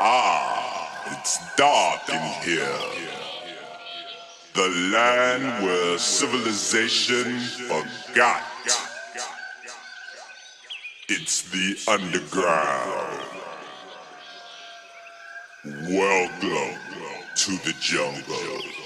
Ah, it's dark in here. The land where civilization forgot. It's the underground. Welcome to the jungle.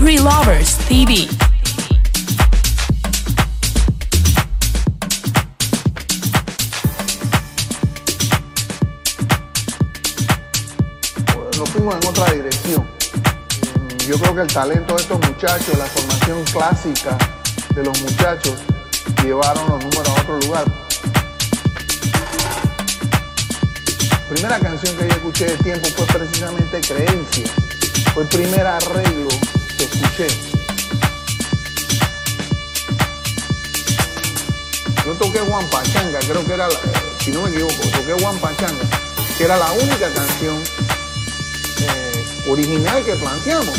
Country Lovers TV. Pues, nos fuimos en otra dirección. Mm, yo creo que el talento de estos muchachos, la formación clásica de los muchachos, llevaron los números a otro lugar. La primera canción que yo escuché de tiempo fue precisamente Creencia. Fue el primer arreglo escuché. Yo toqué Juan Pachanga, creo que era, la, eh, si no me equivoco, toqué Juan Pachanga, que era la única canción eh, original que planteamos.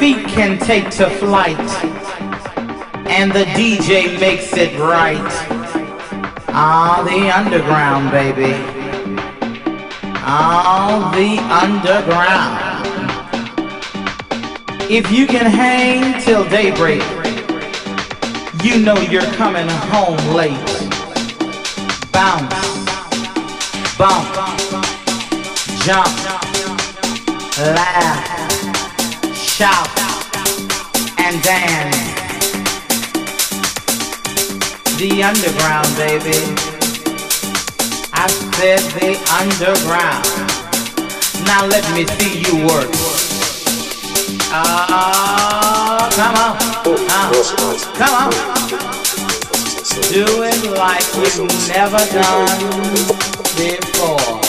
feet can take to flight, and the DJ makes it right. Ah, the underground, baby. Ah, the underground. If you can hang till daybreak, you know you're coming home late. Bounce, bump jump, laugh, shout, and dance. The underground, baby. I said the underground. Now let me see you work. Ah, uh, come on. Uh, come on. Do it like you've never done before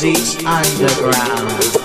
the underground.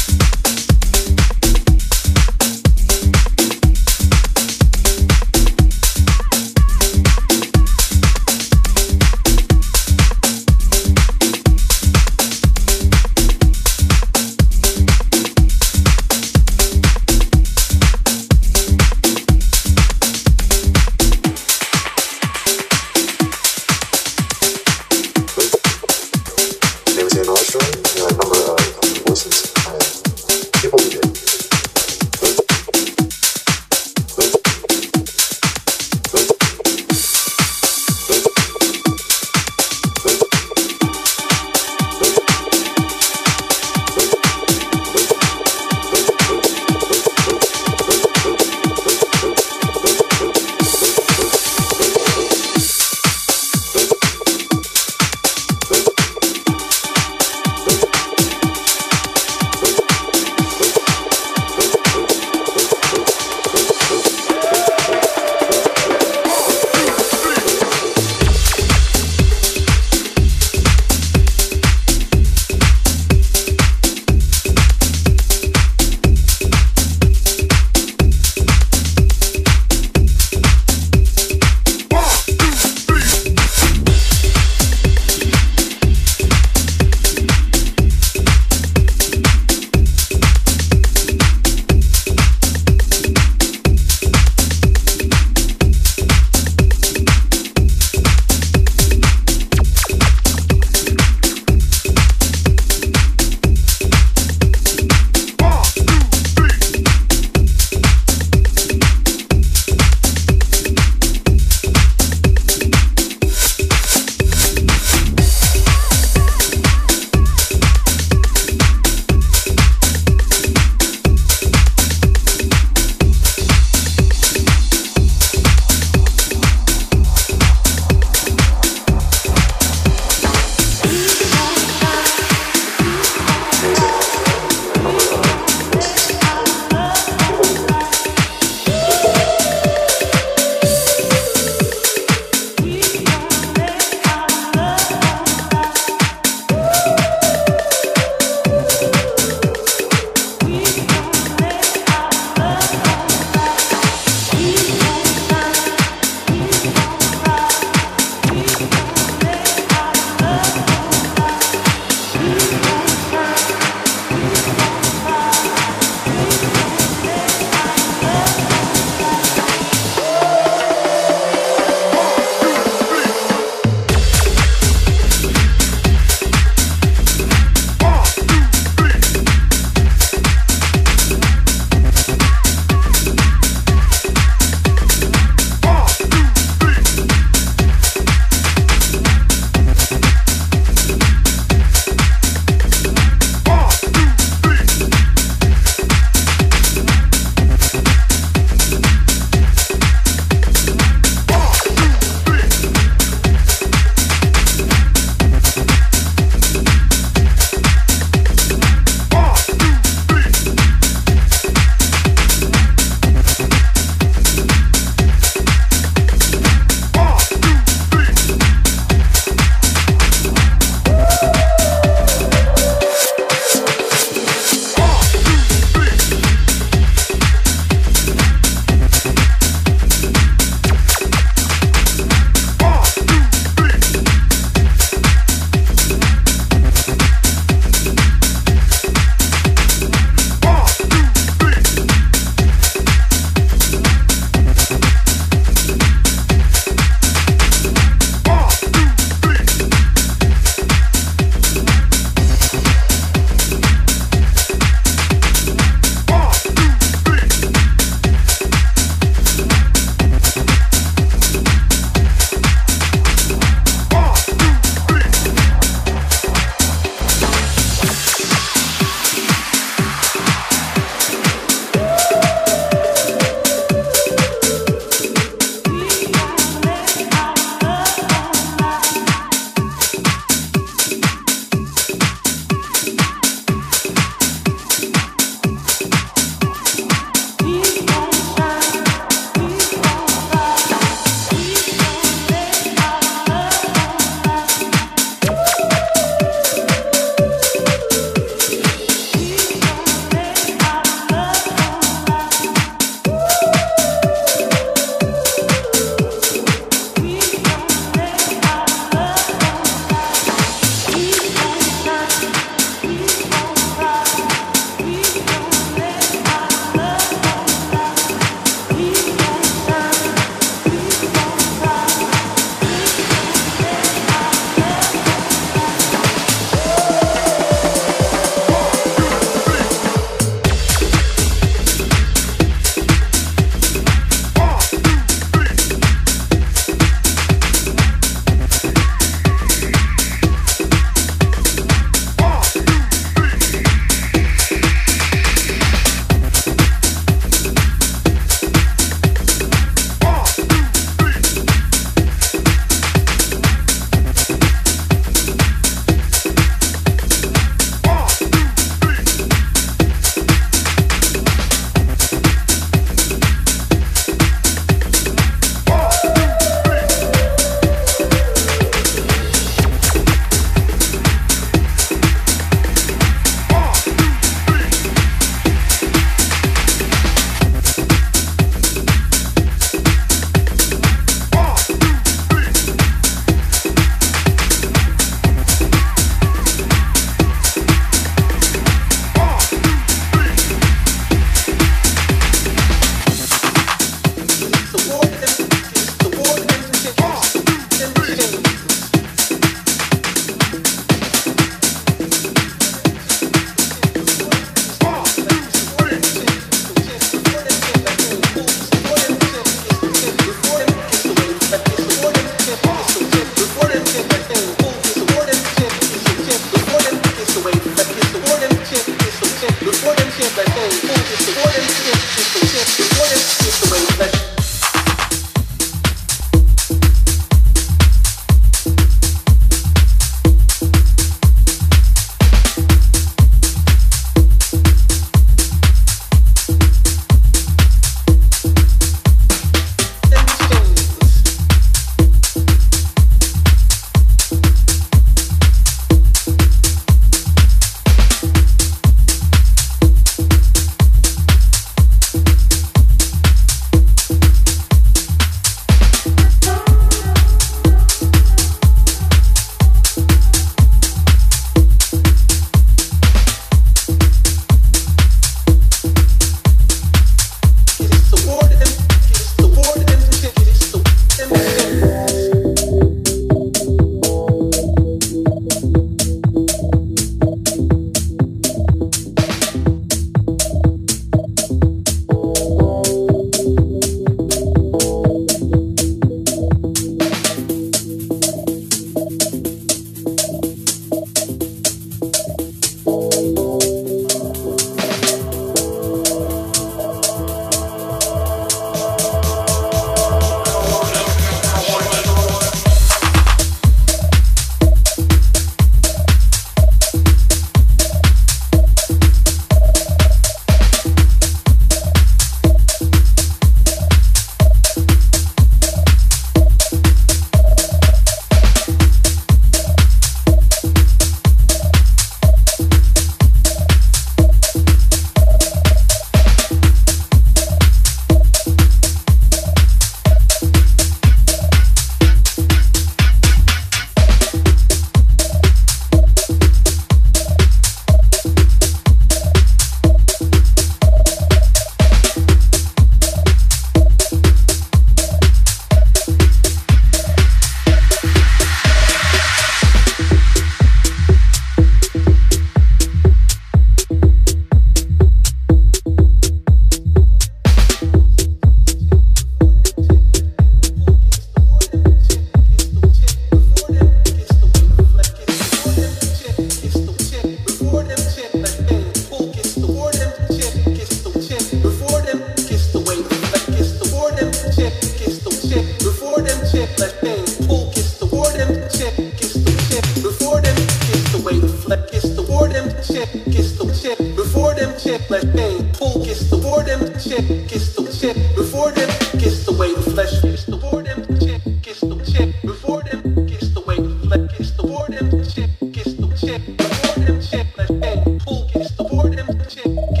Okay.